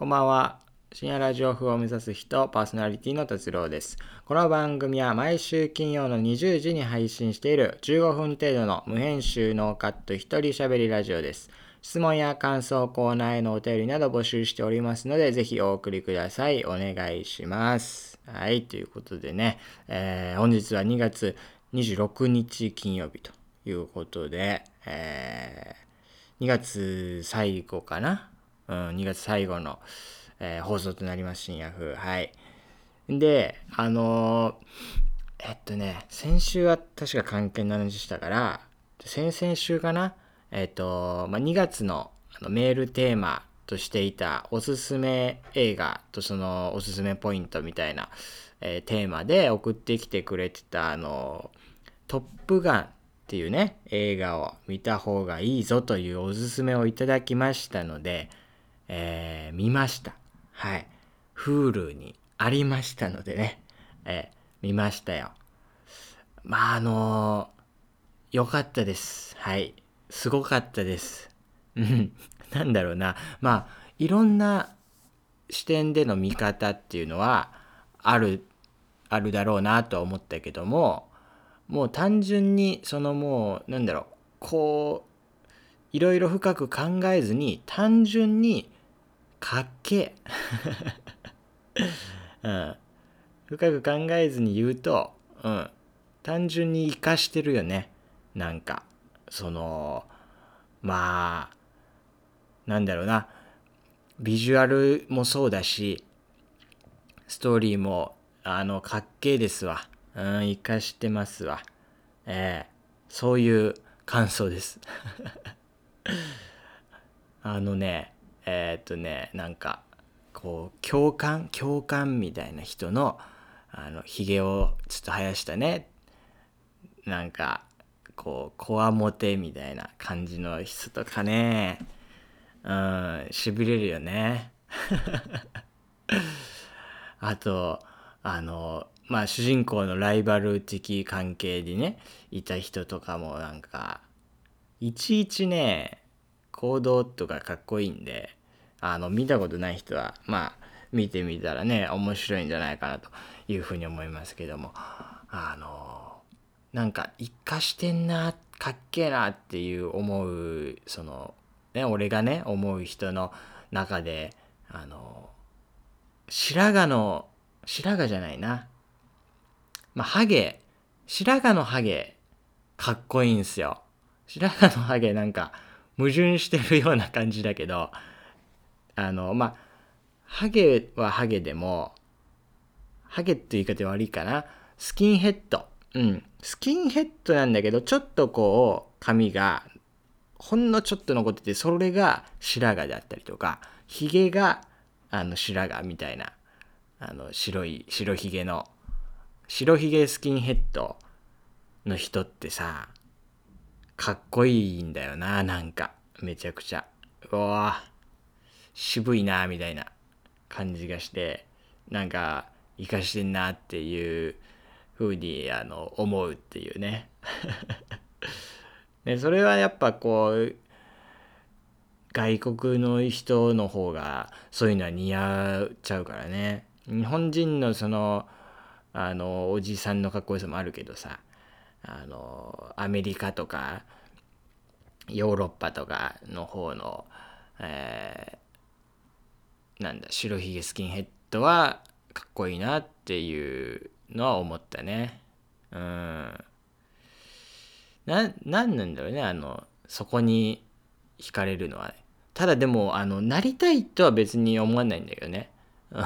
こんばんは。深夜ラジオ風を目指す人、パーソナリティの達郎です。この番組は毎週金曜の20時に配信している15分程度の無編集ノーカット一人喋りラジオです。質問や感想、コーナーへのお便りなど募集しておりますので、ぜひお送りください。お願いします。はい、ということでね、えー、本日は2月26日金曜日ということで、えー、2月最後かなうん、2月最後の、えー、放送となります、深夜風。はい。で、あのー、えっとね、先週は確か関係の話したから、先々週かな？えっと、まあ、2月のあのメールテーマとしていたおすすめ映画とそのおすすめポイントみたいな、えー、テーマで送ってきてくれてたあの「トップガン」っていうね映画を見た方がいいぞというおすすめをいただきましたのでえー、見ました。はい。Hulu にありましたのでね、えー、見ましたよ。まあ、あのー、よかったです。はい。すごかったです。うん。なんだろうな。まあ、いろんな視点での見方っていうのはある、あるだろうなとは思ったけども、もう単純に、そのもう、なんだろう、こう、いろいろ深く考えずに、単純にかっけえ、うん、深く考えずに言うと、うん、単純に生かしてるよね。なんか。そのまあなんだろうな。ビジュアルもそうだしストーリーもあのかっけえですわ。うん生かしてますわ。ええ、そういう感想です。あのねえー、っとねなんかこう共感共感みたいな人のあのひげをちょっと生やしたね。なんかこうこわもてみたいな感じの人とかね。うんしびれるよね。あとあのまあ主人公のライバル的関係でねいた人とかもなんかいちいちね行動とかかっこいいんで。あの見たことない人はまあ見てみたらね面白いんじゃないかなというふうに思いますけども。あのなんか生かしてんなかっけえなっていう思うそのね俺がね思う人の中であの白髪の白髪じゃないな。まあハゲ。白髪のハゲかっこいいんすよ。白髪のハゲなんか矛盾してるような感じだけどあのまあハゲはハゲでもハゲっていう言い方悪いかな。スキンヘッド。うん。スキンヘッドなんだけどちょっとこう髪がほんのちょっと残っててそれが白髪だったりとかヒゲがあの白髪みたいなあの白い白ひげの白ひげスキンヘッドの人ってさかっこいいんだよななんか。めちゃくちゃ。うわ渋いなみたいな感じがしてなんか生かしてんなっていう風にあの思うっていうね。でそれはやっぱこう外国の人の方がそういうのは似合っちゃうからね。日本人のそのあのおじさんのかっこよさもあるけどさあのアメリカとかヨーロッパとかの方の、えなんだ白ひげスキンヘッドはかっこいいなっていうのは思ったね。うん。何なんだろうねあのそこに惹かれるのは、ね、ただでもあのなりたいとは別に思わないんだけどね。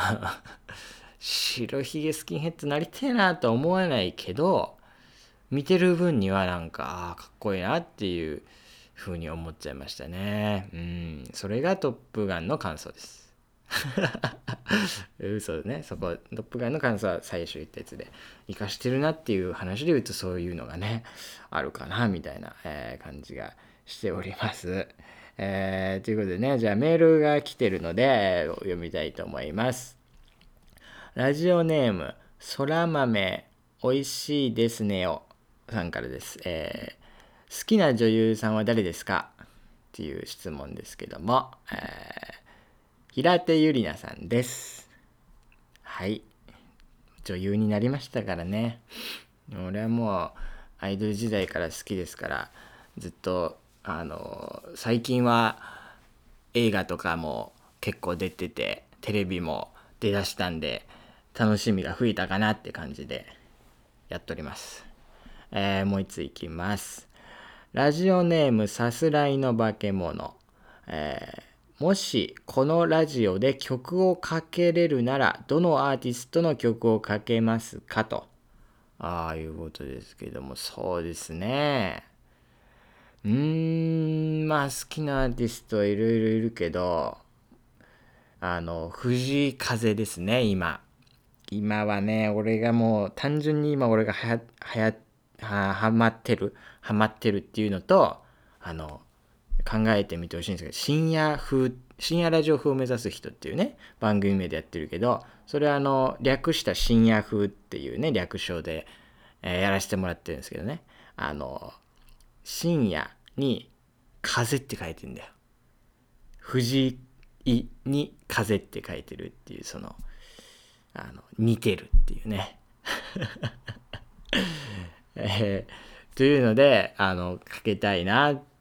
白ひげスキンヘッドなりたいなとは思わないけど見てる分にはなんかあかっこいいなっていう風に思っちゃいましたね。うん。それが「トップガン」の感想です。嘘ねそこトップガンの感想は最初言ったやつで生かしてるなっていう話で言うとそういうのがねあるかなみたいな、えー、感じがしております。えー、ということでねじゃあメールが来てるので読みたいと思います。ラジオネームそら豆おいしいですねよさんからです、えー、好きな女優さんは誰ですか？っていう質問ですけども、えー平手ゆりなさんです。はい。女優になりましたからね。俺はもうアイドル時代から好きですからずっとあの最近は映画とかも結構出ててテレビも出だしたんで楽しみが増えたかなって感じでやっております。えー、もう一ついきます。ラジオネームさすらいの化け物。えー、もしこのラジオで曲をかけれるならどのアーティストの曲をかけますかと。ああいうことですけども、そうですね。うーん、まあ好きなアーティストはいろいろいるけど、あの、藤井風ですね、今。今はね、俺がもう、単純に今俺がはや、はや、は、はまってる、はまってるっていうのと、あの、考えてみてほしいんですけど、深夜風、深夜ラジオ風を目指す人っていうね、番組名でやってるけど、それはあの、略した深夜風っていうね、略称で、えー、やらせてもらってるんですけどね。あの、深夜に風って書いてんだよ。藤井に風って書いてるっていう、その、あの、似てるっていうね。えー、というので、あの、かけたいなって、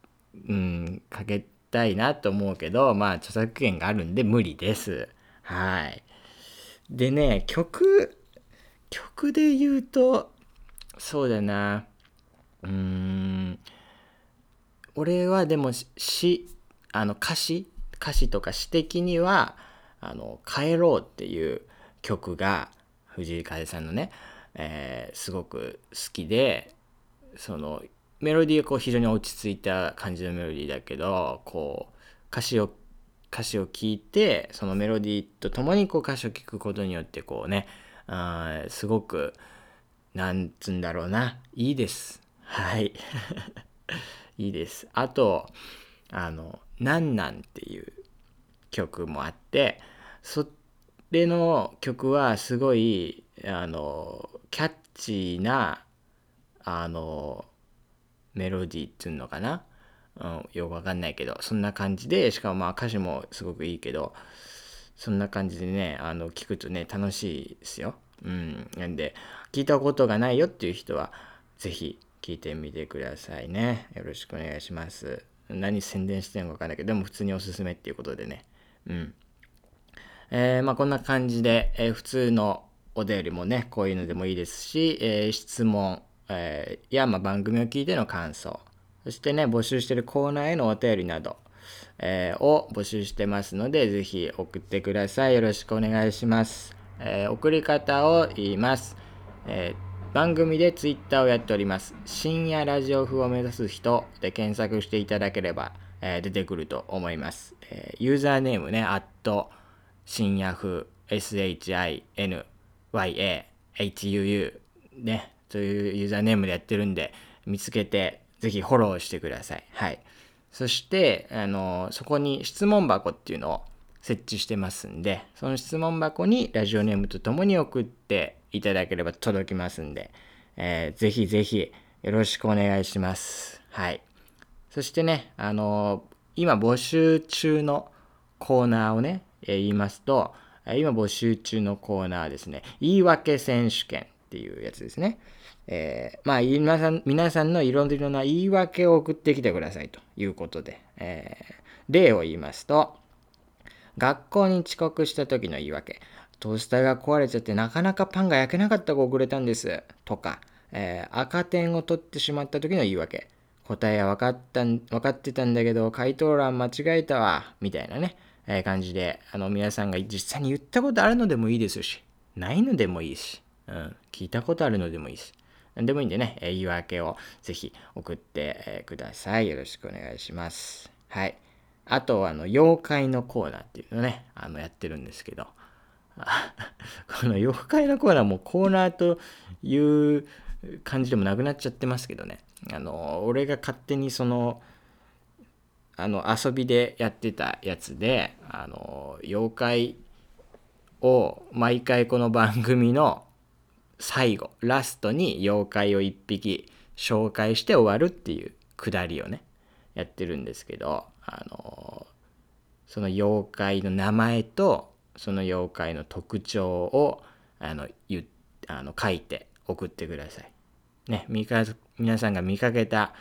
うん、かけたいなと思うけど、まあ、著作権があるんで無理です。はい。でね、曲、曲で言うと、そうだな。うーん。俺はでも詩、あの歌詞、歌詞とか詩的には、あの、帰ろうっていう曲が、藤井風さんのね、えー、すごく好きで、その、メロディーはこう非常に落ち着いた感じのメロディーだけど、こう、歌詞を歌詞を聞いてそのメロディーとともにこう歌詞を聞くことによってこうねあすごくなんつうんだろうな。いいです。はい。いいです。あとあの「なんなん」っていう曲もあってそれの曲はすごいあのキャッチーなあのメロディーっていうのかな？うん、よくわかんないけど、そんな感じで、しかもまあ歌詞もすごくいいけど、そんな感じでね、あの、聞くとね、楽しいですよ。うん。なんで、聞いたことがないよっていう人は、是非聞いてみてくださいね。よろしくお願いします。何宣伝してんのかわかんないけど、でも普通におすすめっていうことでね。うん。えー、まあこんな感じで、えー、普通のお便りもね、こういうのでもいいですし、えー、質問、えー、や、まあ、番組を聞いての感想、そしてね、募集してるコーナーへのお便りなど、えー、を募集してますので、ぜひ送ってください。よろしくお願いします。えー、送り方を言います。えー、番組で Twitter をやっております。深夜ラジオ風を目指す人で検索していただければ、え出てくると思います。えユーザーネームね、アット深夜風 SHINYAHUU ね、というユーザーネームでやってるんで、見つけてぜひフォローしてください。はい。そして、あの、そこに質問箱っていうのを設置してますんで、その質問箱にラジオネームとともに送っていただければ届きますんで、えー、ぜひぜひよろしくお願いします。はい。そしてね、あの今募集中のコーナーをね、えー、言いますと、今募集中のコーナーですね、言い訳選手権っていうやつですね。えー、まあ皆さん、皆さんのいろいろな言い訳を送ってきてくださいということで、えー、例を言いますと、学校に遅刻した時の言い訳、トースターが壊れちゃってなかなかパンが焼けなかったが遅れたんです、とか、えー、赤点を取ってしまった時の言い訳、答えは分かった分かってたんだけど、回答欄間違えたわ、みたいなね、えー、感じで、あの、皆さんが実際に言ったことあるのでもいいですし、ないのでもいいし、うん、聞いたことあるのでもいいし、何でもいいんでね、え言い訳をぜひ送って、えください。よろしくお願いします。はい。あと、あの、妖怪のコーナーっていうのね、あの、やってるんですけど、この妖怪のコーナーもコーナーという感じでもなくなっちゃってますけどね、あの、俺が勝手にその、あの、遊びでやってたやつで、あの、妖怪を毎回この番組の最後、ラストに妖怪を一匹紹介して終わるっていうくだりをね、やってるんですけど、あのその妖怪の名前とその妖怪の特徴をあのゆあの書いて送ってください。ね、皆さんが見かけた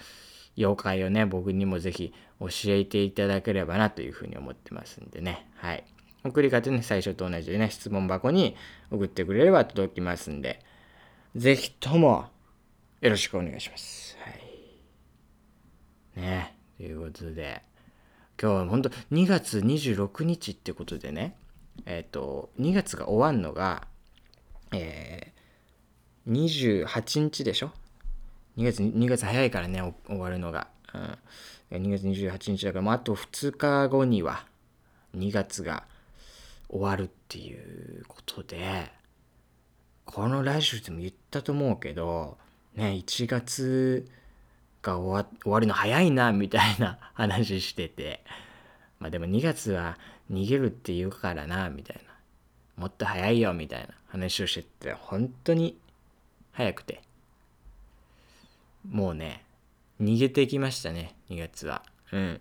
妖怪をね、僕にもぜひ教えていただければなというふうに思ってますんでね。はい。送り方ね、最初と同じでね、質問箱に送ってくれれば届きますんで、ぜひともよろしくお願いします。はい。ね、ということで、今日は本当2月26日ってことでね、えっ、ー、と、2月が終わんのが、えー、28日でしょ ?2 月、2月早いからね、終わるのが。うん、2月28日だから、もうあと2日後には、2月が終わるっていうことで、このラジオでも言ったと思うけど、ね、1月が終わ終わるの早いな、みたいな話してて、まあでも2月は逃げるって言うからな、みたいな。もっと早いよみたいな話をしてて本当に早くて。もうね逃げてきましたね2月は。うん。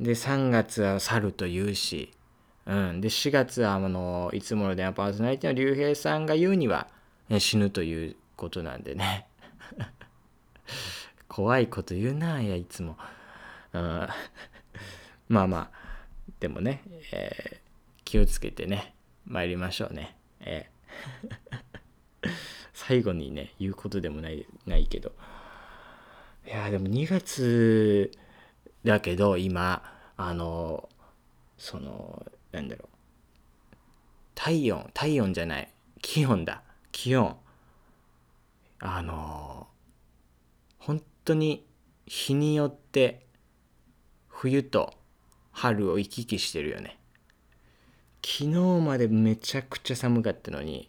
で3月は去と言うしうん。で4月はあのいつもの電話パーソナリティの竜兵さんが言うには、ね、死ぬということなんでね。怖いこと言うないやいつも、うん、まあまあ。でもね、えー、気をつけてね参りましょうね。えー、最後にね、言うことでもないないけど。いやでも2月だけど今、あの、その、なんだろう。体温、体温じゃない。気温だ。気温。あの、本当に日によって冬と春を行き来してるよね。昨日までめちゃくちゃ寒かったのに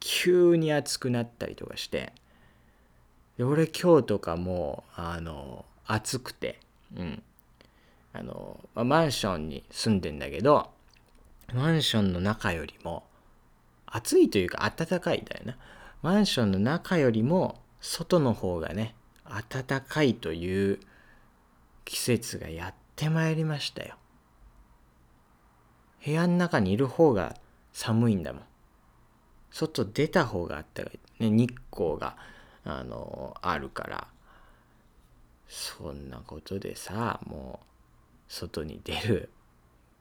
急に暑くなったりとかしてで俺今日とかもあの暑くてうんあの、まあ、マンションに住んでんだけどマンションの中よりも暑いというか暖かいだよなマンションの中よりも外の方がね暖かいという季節がやってまいりましたよ部屋の中にいる方が寒いんだもん。外出た方があったかい。ね、日光が、あの、あるから。そんなことでさ、もう、外に出る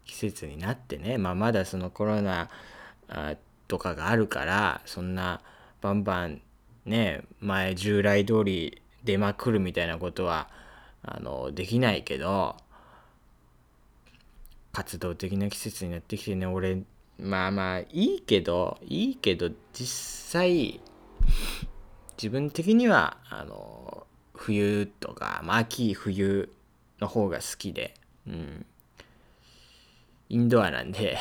季節になってね、まあ、まだそのコロナとかがあるから、そんなバンバンね、前従来通り出まくるみたいなことは、あの、できないけど、活動的な季節になってきてね俺まあまあいいけどいいけど実際自分的にはあの冬とか、まあ、秋冬の方が好きでうん。インドアなんで。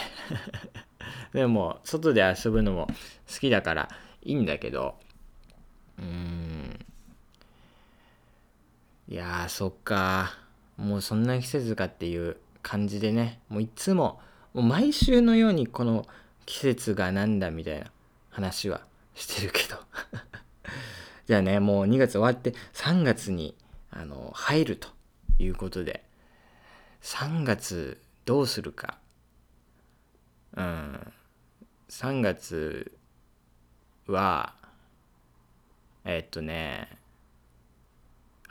でも外で遊ぶのも好きだからいいんだけど。うん。いやーそっか。もうそんな季節かっていう感じでね。もういつももう毎週のようにこの季節がなんだみたいな話はしてるけど。じゃあねもう2月終わって3月にあの入るということで。3月どうするか。うん。3月はえっとね。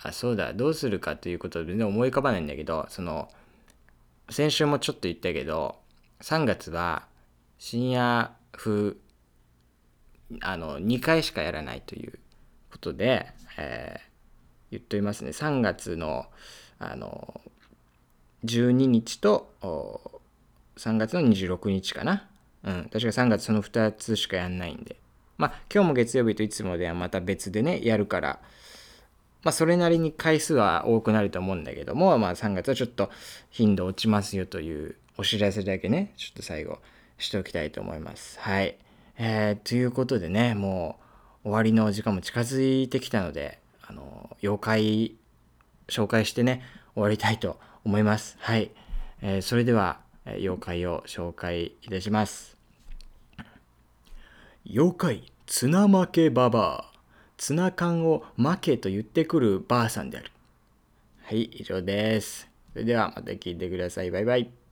あそうだ。どうするかということで全然思い浮かばないんだけどその先週もちょっと言ったけど、3月は深夜風、あの、2回しかやらないということで、えー、言っておりますね。3月の、あの、12日と、3月の26日かな。うん。確か3月その2つしかやんないんで。まあ、今日も月曜日といつもではまた別でね、やるから、まあ、それなりに回数は多くなると思うんだけども、まあ、3月はちょっと頻度落ちますよというお知らせだけね、ちょっと最後しておきたいと思います。はい。えー、ということでね、もう終わりの時間も近づいてきたので、あの、妖怪紹介してね、終わりたいと思います。はい。えー、それでは、妖怪を紹介いたします。妖怪、綱負けババア。ツナ缶を負けと言ってくるばあさんである。はい、以上です。それではまた聞いてください。バイバイ。